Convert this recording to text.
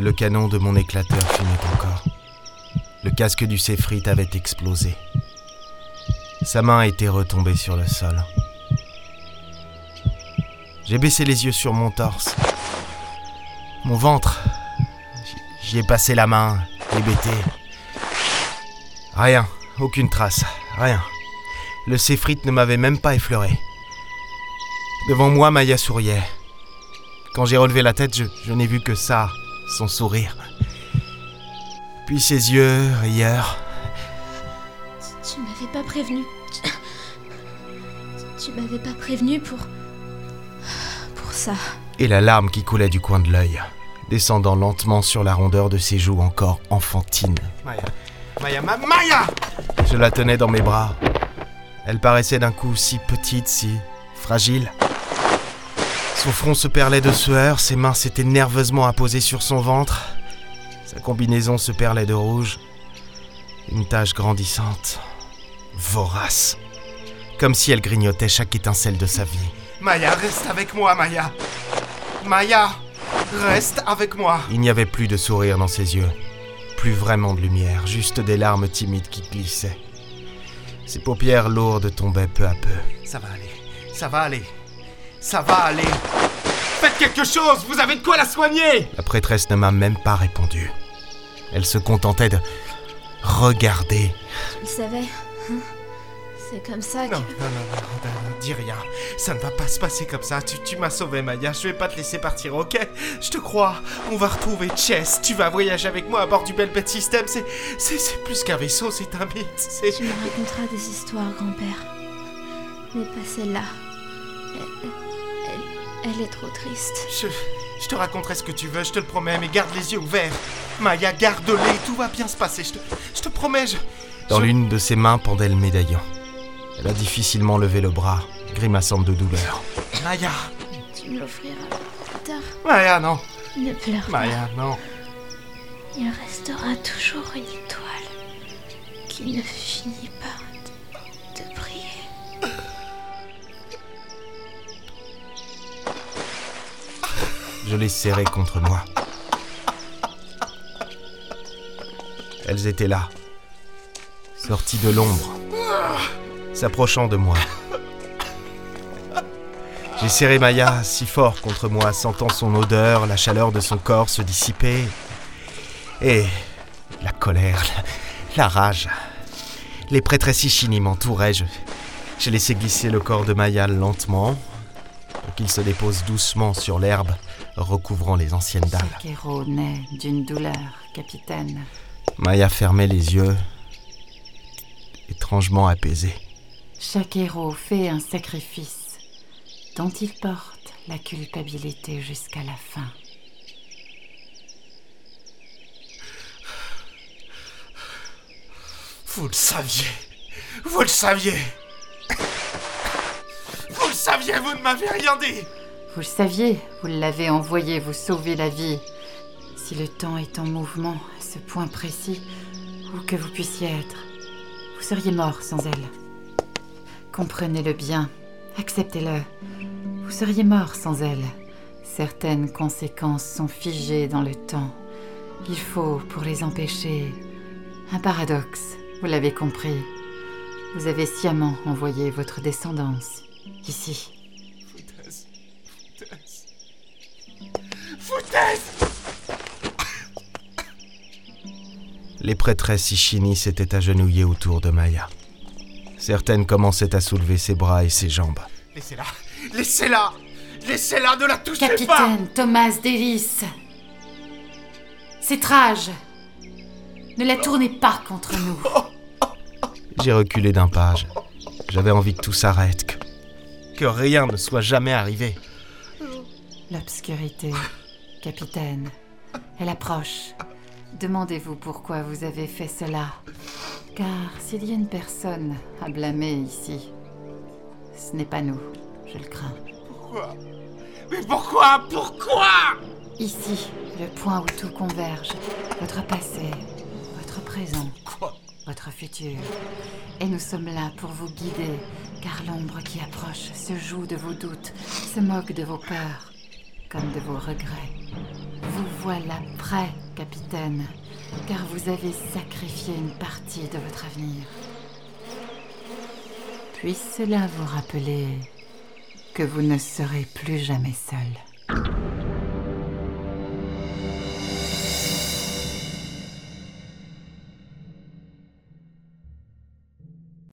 Le canon de mon éclateur fumait encore. Le casque du Séphrit avait explosé. Sa main était retombée sur le sol. J'ai baissé les yeux sur mon torse. Mon ventre. J'y ai passé la main, hébété. Rien, aucune trace, rien. Le Séphrit ne m'avait même pas effleuré. Devant moi, Maya souriait. Quand j'ai relevé la tête, je n'ai vu que ça, son sourire. Puis ses yeux, rieurs. Tu m'avais pas prévenu. Tu, tu m'avais pas prévenu pour. pour ça. Et la larme qui coulait du coin de l'œil, descendant lentement sur la rondeur de ses joues encore enfantines. Maya, Maya, ma Maya Je la tenais dans mes bras. Elle paraissait d'un coup si petite, si fragile. Son front se perlait de sueur, ses mains s'étaient nerveusement apposées sur son ventre. Sa combinaison se perlait de rouge. Une tache grandissante, vorace, comme si elle grignotait chaque étincelle de sa vie. Maya, reste avec moi, Maya Maya, reste avec moi Il n'y avait plus de sourire dans ses yeux, plus vraiment de lumière, juste des larmes timides qui glissaient. Ses paupières lourdes tombaient peu à peu. Ça va aller, ça va aller, ça va aller. Faites quelque chose, vous avez de quoi la soigner La prêtresse ne m'a même pas répondu. Elle se contentait de regarder. Tu le savais hein C'est comme ça que. Non, non, non, non, non, dis rien. Ça ne va pas se passer comme ça. Tu, tu m'as sauvé, Maya. Je vais pas te laisser partir, ok? Je te crois. On va retrouver Chess. Tu vas voyager avec moi à bord du Belpet System. C'est, c'est, c'est plus qu'un vaisseau, c'est un mythe. C'est... Tu me raconteras des histoires, grand-père. Mais pas celle-là. Elle, elle- est trop triste. Je, je te raconterai ce que tu veux, je te le promets, mais garde les yeux ouverts. Maya, garde-les, tout va bien se passer, je te, je te promets, je... Dans Je- l'une de ses mains pendait le médaillon. Elle a difficilement levé le bras, grimaçant de douleur. Maya Tu me l'offriras plus tard. Maya, non Ne pleure pas. Maya, non Il restera toujours une étoile qui ne finit pas Je les serrais contre moi. Elles étaient là, sorties de l'ombre, s'approchant de moi. J'ai serré Maya si fort contre moi, sentant son odeur, la chaleur de son corps se dissiper. Et la colère, la, rage. Les prêtresses Ishini m'entouraient. J'ai laissé glisser le corps de Maya lentement pour qu'il se dépose doucement sur l'herbe, recouvrant les anciennes dalles. Chaque héros naît d'une douleur, capitaine. Maya fermait les yeux, étrangement apaisée. Chaque héros fait un sacrifice dont il porte la culpabilité jusqu'à la fin. Vous le saviez Vous le saviez Vous le saviez, vous ne m'avez rien dit Vous le saviez, vous l'avez envoyé vous sauver la vie. Si le temps est en mouvement à ce point précis, où que vous puissiez être, vous seriez mort sans elle. Comprenez-le bien, acceptez-le. Vous seriez mort sans elle. Certaines conséquences sont figées dans le temps. Il faut, pour les empêcher, un paradoxe. Vous l'avez compris. Vous avez sciemment envoyé votre descendance ici. Les prêtresses Ishini s'étaient agenouillées autour de Maya. Certaines commençaient à soulever ses bras et ses jambes. Laissez-la Laissez-la Laissez-la, ne la touchez pas Capitaine Thomas Delis. C'est rage. Ne la tournez pas contre nous. J'ai reculé d'un page. J'avais envie que tout s'arrête, que, que rien ne soit jamais arrivé. L'obscurité, capitaine, elle approche. Demandez-vous pourquoi vous avez fait cela. Car s'il y a une personne à blâmer ici, ce n'est pas nous, je le crains. Pourquoi? Mais pourquoi? Pourquoi? Ici, le point où tout converge. Votre passé, votre présent, Quoi? votre futur. Et nous sommes là pour vous guider, car l'ombre qui approche se joue de vos doutes, se moque de vos peurs, comme de vos regrets. Vous voilà prêt, capitaine, car vous avez sacrifié une partie de votre avenir. Puis cela vous rappeler que vous ne serez plus jamais seul.